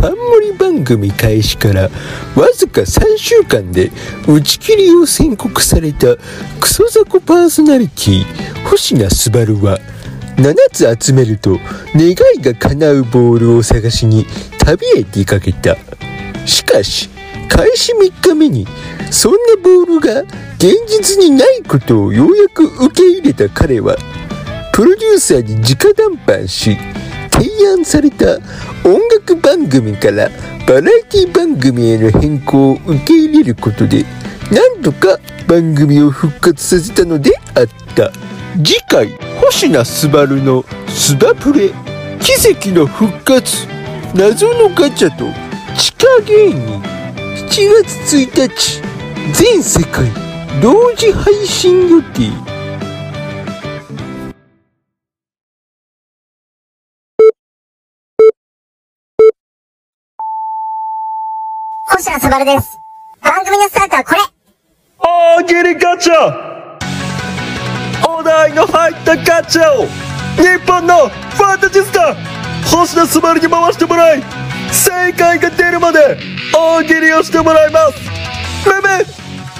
冠番組開始からわずか3週間で打ち切りを宣告されたクソザコパーソナリティ星名昴は7つ集めると願いが叶うボールを探しに旅へ出かけた。しかし開始3日目にそんなボールが現実にないことをようやく受け入れた彼はプロデューサーに直談判し提案された音楽番組からバラエティ番組への変更を受け入れることでなんとか番組を復活させたのであった。次回星名昴のスバプレ奇跡の復活。謎のガチャと地下芸人。7月1日全世界同時配信予定。星野すばるです。番組のスタートはこれ。大喜利ガチャ。お題の入ったガチャを日本のファンタジスタ星野すばるに回してもらい正解が出るまで大喜利をしてもらいます。めめ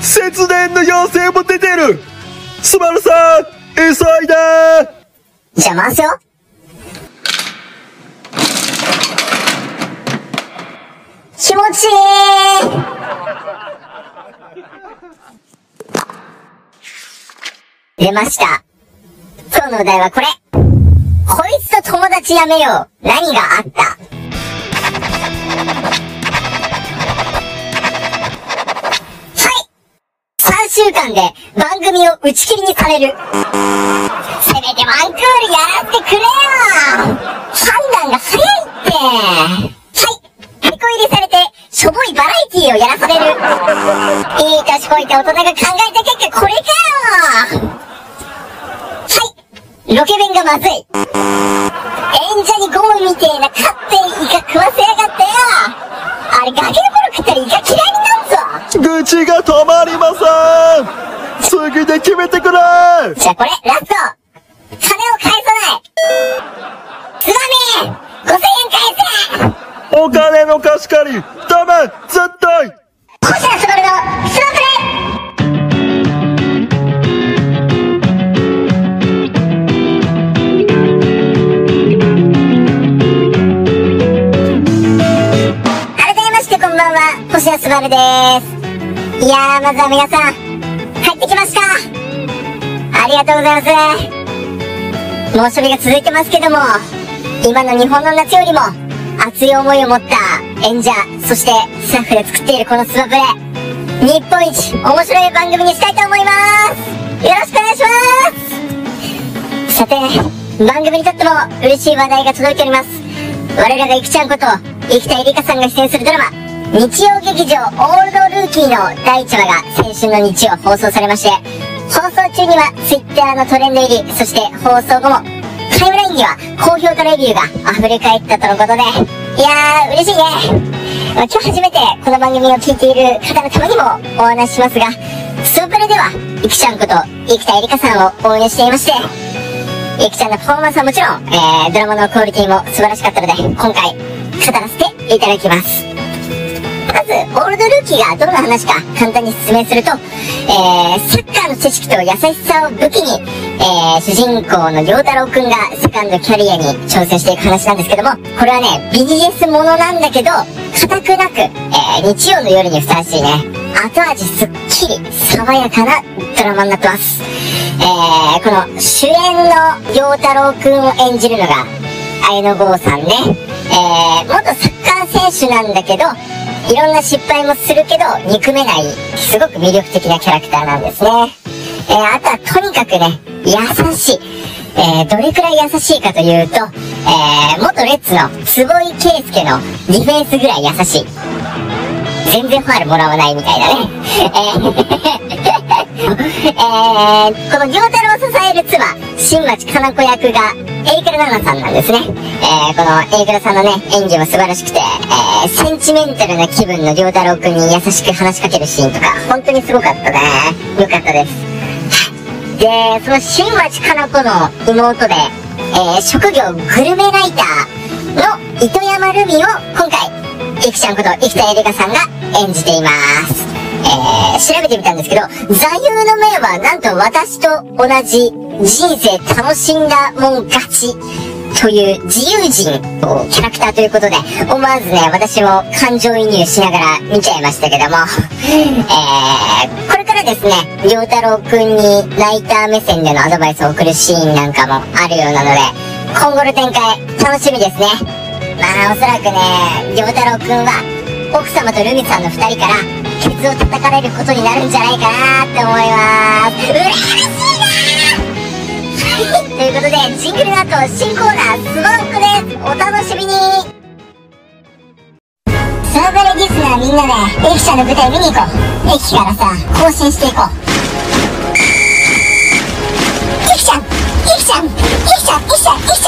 節電の要請も出てる。すばるさん急いで。じゃあ回すよ。気持ちいい出ました。今日のお題はこれ。こいつと友達やめよう。何があった？はい3週間で番組を打ち切りにされる。せめてワンクールやらせてくれよ判断が早いってしょぼいバラエティーをやらされる。いい年こいて大人が考えた結果これかよ。はい。ロケ弁がまずい。演者にゴムみてえな勝手にイカ食わせやがってよ。あれガキの頃食ったらイカ嫌いになるぞ。愚痴が止まりません。次で決めてくれ。じゃあこれ、ラスト。金を返さない。ツバメ !5000 円返せお金の貸し借りダメ絶対。星野すばるのスマプレ改めましてこんばんは、星野すばるです。いやー、まずは皆さん、帰ってきました。ありがとうございます。猛暑日が続いてますけども、今の日本の夏よりも、熱い思いを持った演者、そしてスタッフで作っているこのスマプレ、日本一面白い番組にしたいと思います。よろしくお願いします。さて、番組にとっても嬉しい話題が届いております。我らがいきちゃんこと、生田絵梨花さんが出演するドラマ、日曜劇場オールドルーキーの第1話が先週の日曜放送されまして、放送中には Twitter のトレンド入り、そして放送後もタイムラインには高評価レビューが溢れ返ったとのことで、いやー、嬉しいね。まあ今日初めてこの番組を聞いている方のためにもお話ししますが、スープレでは、いきちゃんこと、生田絵梨花さんを応援していまして、ゆきちゃんのパフォーマンスはもちろん、えー、ドラマのクオリティも素晴らしかったので、今回、語らせていただきます。まず、オールドルーキーがどんな話か簡単に説明すると、えー、サッカーの知識と優しさを武器に、えー、主人公の陽太郎くんがセカンドキャリアに挑戦していく話なんですけども、これはね、BDS ものなんだけど、硬くなく、えー、日曜の夜にふさわしいね、後味すっきり、爽やかなドラマになってます。えー、この主演の陽太郎くんを演じるのが、綾野剛さんで、えー、元サッカー選手なんだけど、いろんな失敗もするけど、憎めない、すごく魅力的なキャラクターなんですね。えー、あとはとにかくね、優しい。えー、どれくらい優しいかというと、えー、元レッツの坪井圭介のディフェンスぐらい優しい。全然ファールもらわないみたいなね。えー、えー、この行太郎を支える妻、新町かな子役が、エイクラ奈々さんなんですね。えー、このエイクラさんのね、演技も素晴らしくて、えー、センチメンタルな気分の行太郎くんに優しく話しかけるシーンとか、本当にすごかったね。よかったです。で、その新町かな子の妹で、えー、職業グルメライターの糸山ルミを今回いくちゃんこと生田絵梨花さんが演じています。えー、調べてみたんですけど、座右の銘はなんと私と同じ人生楽しんだもん勝ちという自由人をキャラクターということで、思わずね、私も感情移入しながら見ちゃいましたけども、えー、これからですね、良太郎くんにナイター目線でのアドバイスを送るシーンなんかもあるようなので、今後の展開楽しみですね。まあ、おそらくね、良太郎くんは、奥様とルミさんの二人から、ケツを叩かれることになるんじゃないかなって思います。羨ましいな、ということで、ジングルの後、新コーナー、スモークです。お楽しみにサーバレリスナーみんなで、エキちゃんの舞台見に行こう。駅からさ、更新していこう。エキちゃんエキちゃんエキちゃんエキち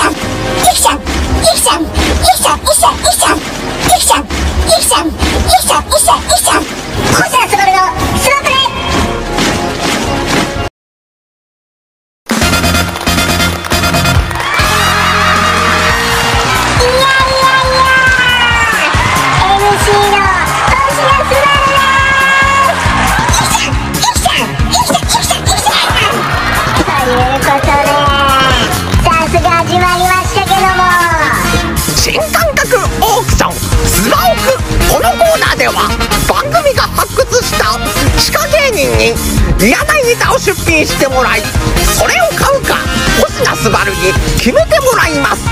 ゃんいしゃんいっしゃんいっしゃんいっしゃん星野す新感覚オークションオクこのコーナーでは番組が発掘した地下芸人に嫌なネタを出品してもらいそれを買うか星名スバルに決めてもらいます。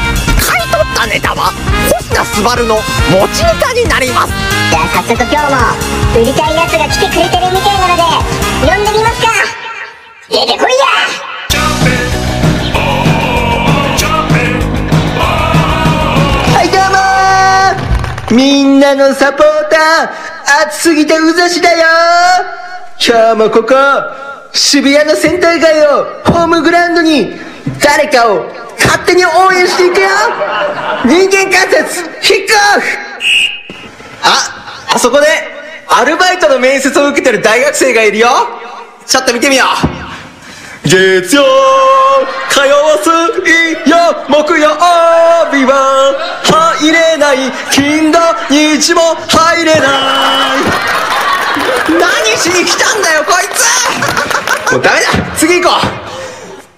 買い取ったネタは星名スバルの持ちネタになります。じゃあ早速今日も売りたいやつが来てくれてるみたいなので呼んでみますか。出てこいやみんなのサポーター熱すぎてうざしだよ。今日もここ渋谷のセンター街をホームグラウンドに誰かを勝手に応援していくよ。人間観察キックオフ。あ、あそこでアルバイトの面接を受けてる大学生がいるよ。ちょっと見てみよう。月曜火曜水曜木曜日は入れない金土日も入れない。何しに来たんだよこいつ。もうダメだ次行こ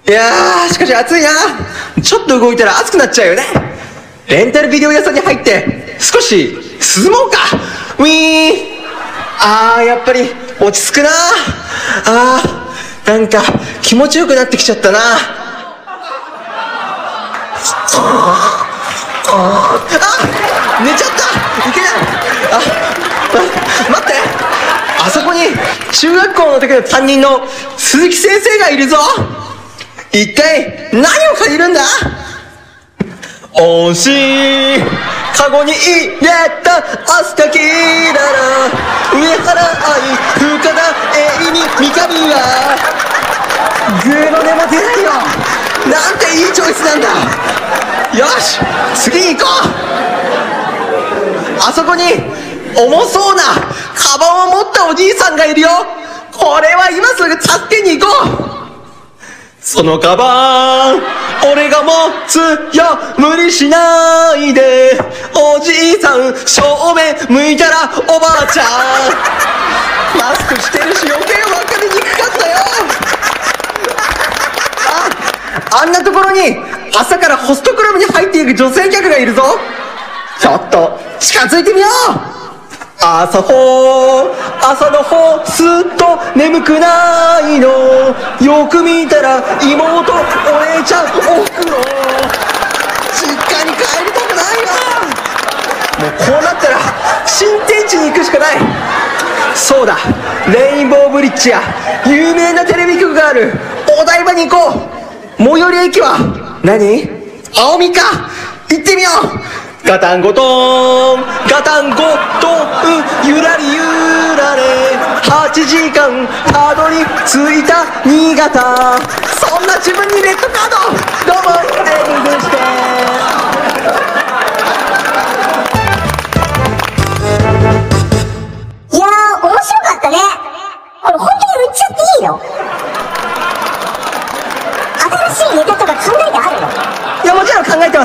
う。いやーしかし暑いな。ちょっと動いたら暑くなっちゃうよね。レンタルビデオ屋さんに入って少し涼もうか。ウィーン。あーやっぱり落ち着くなあー。なんか気持ちよくなってきちゃったな。ああ寝ちゃった。いけない。ああ待って。あそこに中学校の時の担任の鈴木先生がいるぞ。一体何を借りるんだ。惜しいカゴに入れたアスカキララ上原愛深田栄に三上はグーの音も出ないよなんていいチョイスなんだ。よし次に行こう。あそこに重そうなカバンを持ったおじいさんがいるよ。これは今すぐ助けに行こう。そのカバン俺が持つよ無理しないで。おじいさん正面向いたらおばあちゃん。マスクしてるし余計分かりにくかったよああんなところに朝からホストクラブに入っていく女性客がいるぞ。ちょっと近づいてみよう。朝ほー朝のほすっと眠くないの。よく見たら妹お姉ちゃんおふくろ実家に帰りたくないわ。もうこうなったら新天地に行くしかない。そうだレインボーブリッジや有名なテレビ局があるお台場に行こう。最寄り駅は何？青みか？行ってみよう。ガタンゴトン。ガタンゴトン。ゆらりゆられ。8時間。たどり着いた。新潟。そんな自分にレッドカード。どうもエングして。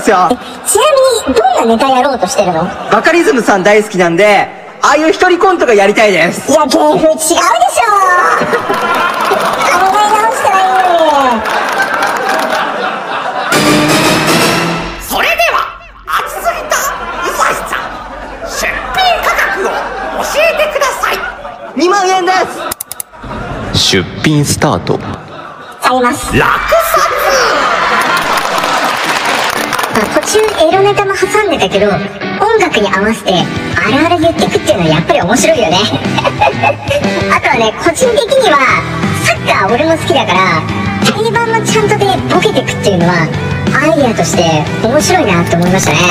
すよちなみにどんななネタやろうとしてるの？バカリズムさん大好きなんで、ああいう一人コントがやりたいです。いや、芸風違うでしょ考え直したらいいのに。それでは熱すぎたうさしさん出品価格を教えてください2万円です出品スタートあります。落まあ、途中エロネタも挟んでたけど、音楽に合わせて、あるある言ってくっていうのはやっぱり面白いよね。あとはね、個人的には、サッカー俺も好きだから、定番のちゃんとでボケてくっていうのは、アイデアとして面白いなって思いましたね。ね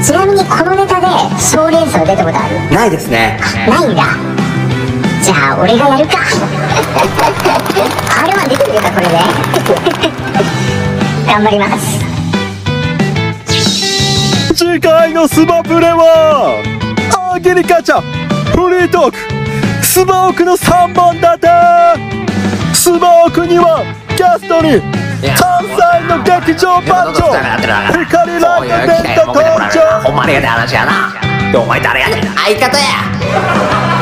え。ちなみにこのネタで賞レースは出たことある？ないですね。ないんだ。じゃあ、俺がやるか。あれは出てくるか、これで。頑張ります。次回のスマプレはアゲリカチャフリートーク。スマオクの3本立て。スマオクにはキャストに関西の劇場番長光ライトデント登場ほんまにやで話やな。お前誰やねん。相方や